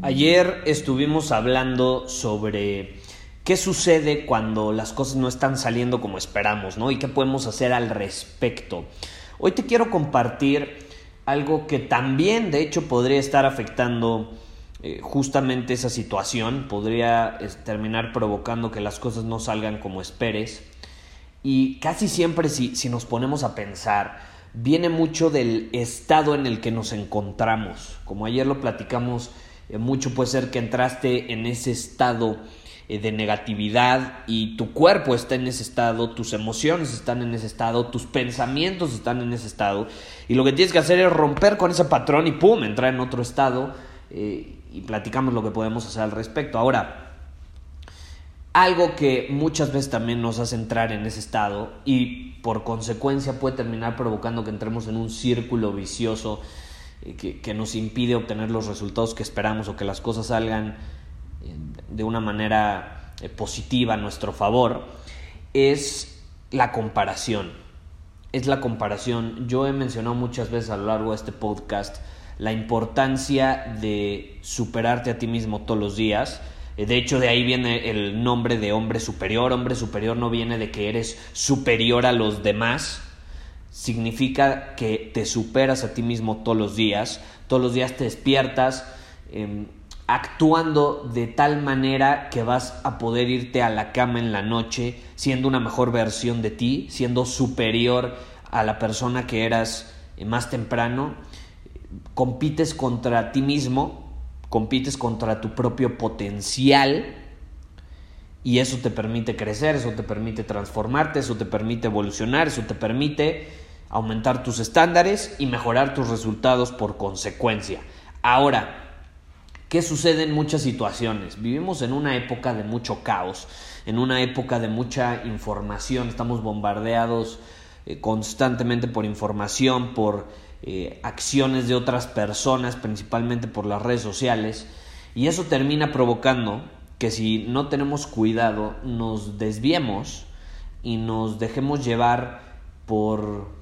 Ayer estuvimos hablando sobre qué sucede cuando las cosas no están saliendo como esperamos, ¿no? Y qué podemos hacer al respecto. Hoy te quiero compartir algo que también, de hecho, podría estar afectando eh, justamente esa situación, podría terminar provocando que las cosas no salgan como esperes. Y casi siempre si, si nos ponemos a pensar, viene mucho del estado en el que nos encontramos. Como ayer lo platicamos mucho puede ser que entraste en ese estado eh, de negatividad y tu cuerpo está en ese estado, tus emociones están en ese estado, tus pensamientos están en ese estado y lo que tienes que hacer es romper con ese patrón y pum, entrar en otro estado eh, y platicamos lo que podemos hacer al respecto. Ahora, algo que muchas veces también nos hace entrar en ese estado y por consecuencia puede terminar provocando que entremos en un círculo vicioso eh, que, nos impide obtener los resultados que esperamos o que las cosas salgan eh, de una manera eh, positiva a nuestro favor, es la comparación. Es la comparación. Yo he mencionado muchas veces a lo largo de este podcast la importancia de superarte a ti mismo todos los días. De hecho, de ahí viene el nombre de hombre superior. Hombre superior no viene de que eres superior a los demás, significa que te superas a ti mismo todos los días, todos los días te despiertas em, actuando de tal manera que vas a poder irte a la cama en la noche siendo una mejor versión de ti, siendo superior a la persona que eras eh, más temprano, compites contra ti mismo, compites contra tu propio potencial, y eso te permite crecer, eso te permite transformarte, eso te permite evolucionar, eso te permite aumentar tus estándares y mejorar tus resultados por consecuencia. Ahora, ¿qué sucede en muchas situaciones? Vivimos en una época de mucho caos, en una época de mucha información, estamos bombardeados eh, constantemente por información, por eh, acciones de otras personas, principalmente por las redes sociales, y eso termina provocando que si no tenemos cuidado nos desviemos y nos dejemos llevar por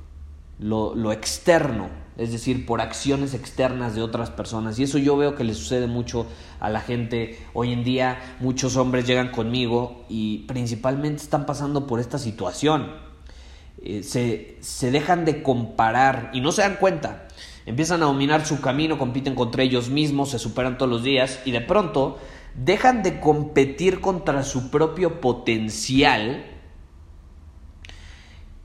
lo, externo, es decir, por acciones externas de otras personas. Y eso yo veo que le sucede mucho a la gente. Hoy en día muchos hombres llegan conmigo y principalmente están pasando por esta situación. Eh, se, se dejan de comparar y no se dan cuenta. Empiezan a dominar su camino, compiten contra ellos mismos, se superan todos los días y de pronto dejan de competir contra su propio potencial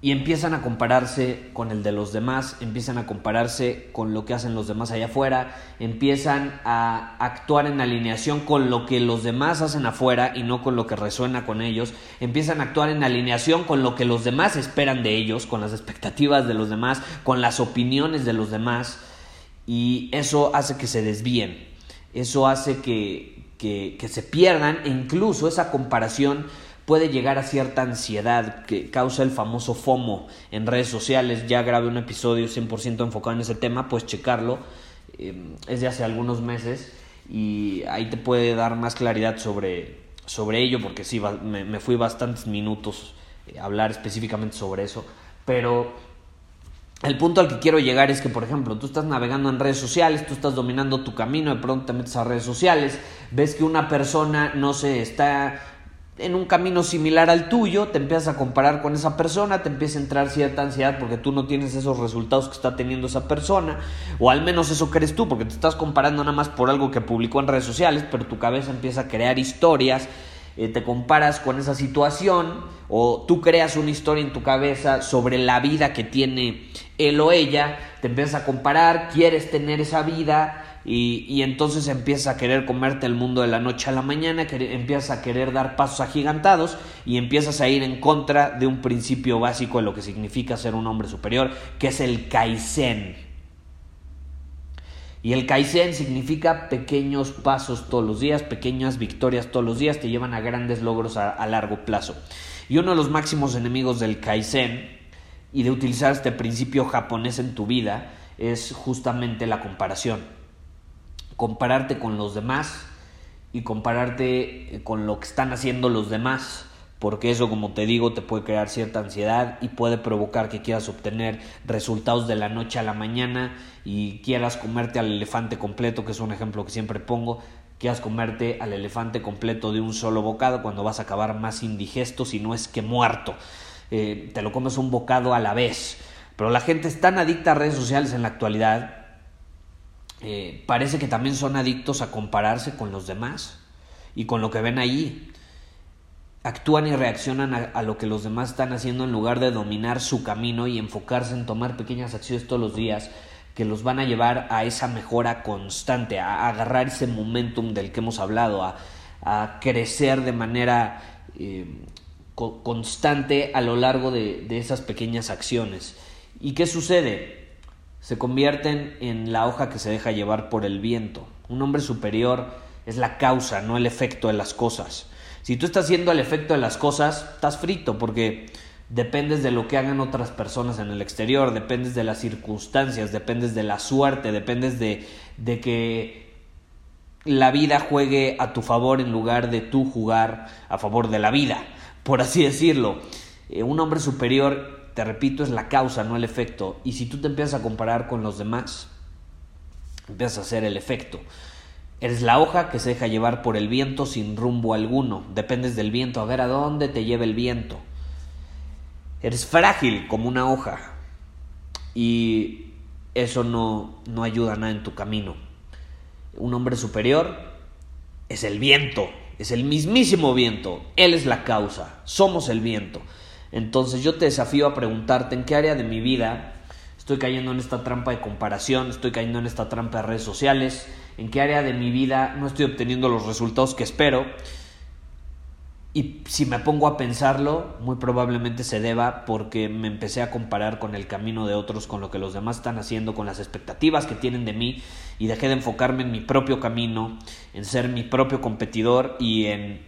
y empiezan a compararse con el de los demás, empiezan a compararse con lo que hacen los demás allá afuera, empiezan a actuar en alineación con lo que los demás hacen afuera y no con lo que resuena con ellos, empiezan a actuar en alineación con lo que los demás esperan de ellos, con las expectativas de los demás, con las opiniones de los demás y eso hace que se desvíen, eso hace que, que, que se pierdan e incluso esa comparación puede llegar a cierta ansiedad que causa el famoso FOMO en redes sociales. Ya grabé un episodio 100% enfocado en ese tema, puedes checarlo. Eh, es de hace algunos meses y ahí te puede dar más claridad sobre, sobre ello, porque sí, me, fui bastantes minutos eh, a hablar específicamente sobre eso. Pero el punto al que quiero llegar es que, por ejemplo, tú estás navegando en redes sociales, tú estás dominando tu camino, de pronto te metes a redes sociales, ves que una persona, no se está en un camino similar al tuyo, te empiezas a comparar con esa persona, te empieza a entrar cierta ansiedad porque tú no tienes esos resultados que está teniendo esa persona, o al menos eso crees tú, porque te estás comparando nada más por algo que publicó en redes sociales, pero tu cabeza empieza a crear historias eh, te comparas con esa situación o tú creas una historia en tu cabeza sobre la vida que tiene él o ella, te empiezas a comparar, quieres tener esa vida y, entonces empiezas a querer comerte el mundo de la noche a la mañana, empiezas a querer dar pasos agigantados y empiezas a ir en contra de un principio básico de lo que significa ser un hombre superior, que es el Kaizen. Y el Kaizen significa pequeños pasos todos los días, pequeñas victorias todos los días, te llevan a grandes logros a, a largo plazo. Y uno de los máximos enemigos del Kaizen y de utilizar este principio japonés en tu vida es justamente la comparación compararte con los demás y compararte eh, con lo que están haciendo los demás, porque eso, como te digo, te puede crear cierta ansiedad y puede provocar que quieras obtener resultados de la noche a la mañana y quieras comerte al elefante completo, que es un ejemplo que siempre pongo, quieras comerte al elefante completo de un solo bocado cuando vas a acabar más indigesto, si no es que muerto. Eh, te lo comes un bocado a la vez. Pero la gente es tan adicta a redes sociales en la actualidad eh, parece que también son adictos a compararse con los demás y con lo que ven allí. Actúan y reaccionan a, lo que los demás están haciendo en lugar de dominar su camino y enfocarse en tomar pequeñas acciones todos los días que los van a llevar a esa mejora constante, a, agarrar ese momentum del que hemos hablado, a, crecer de manera eh, constante a lo largo de esas pequeñas acciones. ¿Y qué sucede? Se convierten en la hoja que se deja llevar por el viento. Un hombre superior es la causa, no el efecto de las cosas. Si tú estás haciendo el efecto de las cosas, estás frito porque dependes de lo que hagan otras personas en el exterior, dependes de las circunstancias, dependes de la suerte, dependes de, de que la vida juegue a tu favor en lugar de tú jugar a favor de la vida, por así decirlo. Eh, un hombre superior te repito, es la causa, no el efecto. Y si tú te empiezas a comparar con los demás, empiezas a hacer el efecto. Eres la hoja que se deja llevar por el viento sin rumbo alguno. Dependes del viento, a ver a dónde te lleva el viento. Eres frágil como una hoja. Y eso no, no ayuda nada en tu camino. Un hombre superior es el viento, es el mismísimo viento. Él es la causa, somos el viento. Entonces yo te desafío a preguntarte en qué área de mi vida estoy cayendo en esta trampa de comparación, estoy cayendo en esta trampa de redes sociales, en qué área de mi vida no estoy obteniendo los resultados que espero. Y si me pongo a pensarlo, muy probablemente se deba porque me empecé a comparar con el camino de otros, con lo que los demás están haciendo, con las expectativas que tienen de mí y dejé de enfocarme en mi propio camino, en ser mi propio competidor y en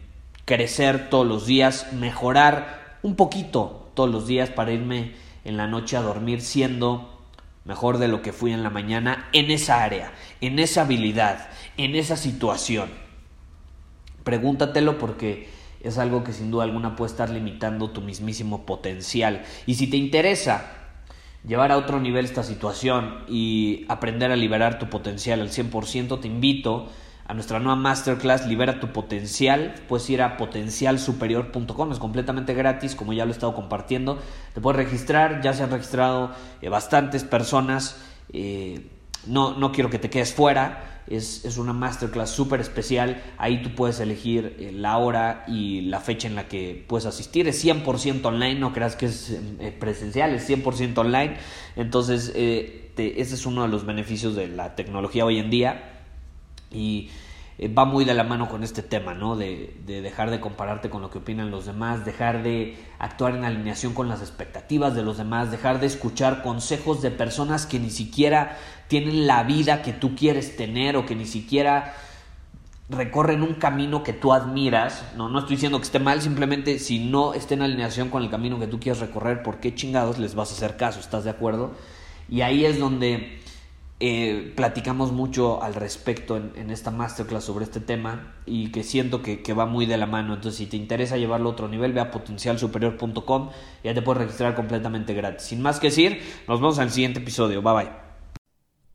crecer todos los días, mejorar un poquito todos los días para irme en la noche a dormir siendo mejor de lo que fui en la mañana en esa área, en esa habilidad, en esa situación. Pregúntatelo porque es algo que sin duda alguna puede estar limitando tu mismísimo potencial. Y si te interesa llevar a otro nivel esta situación y aprender a liberar tu potencial al 100%, te invito nuestra nueva masterclass Libera tu potencial. Puedes ir a potencialsuperior.com, es completamente gratis, como ya lo he estado compartiendo. Te puedes registrar, ya se han registrado eh, bastantes personas. Eh, no, no quiero que te quedes fuera. Es, es una masterclass súper especial. Ahí tú puedes elegir eh, la hora y la fecha en la que puedes asistir. Es 100% online, no creas que es presencial, es 100% online. Entonces, ese es uno de los beneficios de la tecnología hoy en día y eh, va muy de la mano con este tema, ¿no? De, de, dejar de compararte con lo que opinan los demás, dejar de actuar en alineación con las expectativas de los demás, dejar de escuchar consejos de personas que ni siquiera tienen la vida que tú quieres tener o que ni siquiera recorren un camino que tú admiras. No, no estoy diciendo que esté mal, simplemente si no está en alineación con el camino que tú quieres recorrer, ¿por qué chingados les vas a hacer caso? ¿Estás de acuerdo? Y ahí es donde eh, platicamos mucho al respecto en, esta masterclass sobre este tema y que siento que, va muy de la mano. Entonces, si te interesa llevarlo a otro nivel, ve a potencialsuperior.com y ya te puedes registrar completamente gratis. Sin más que decir, nos vemos en el siguiente episodio. Bye bye.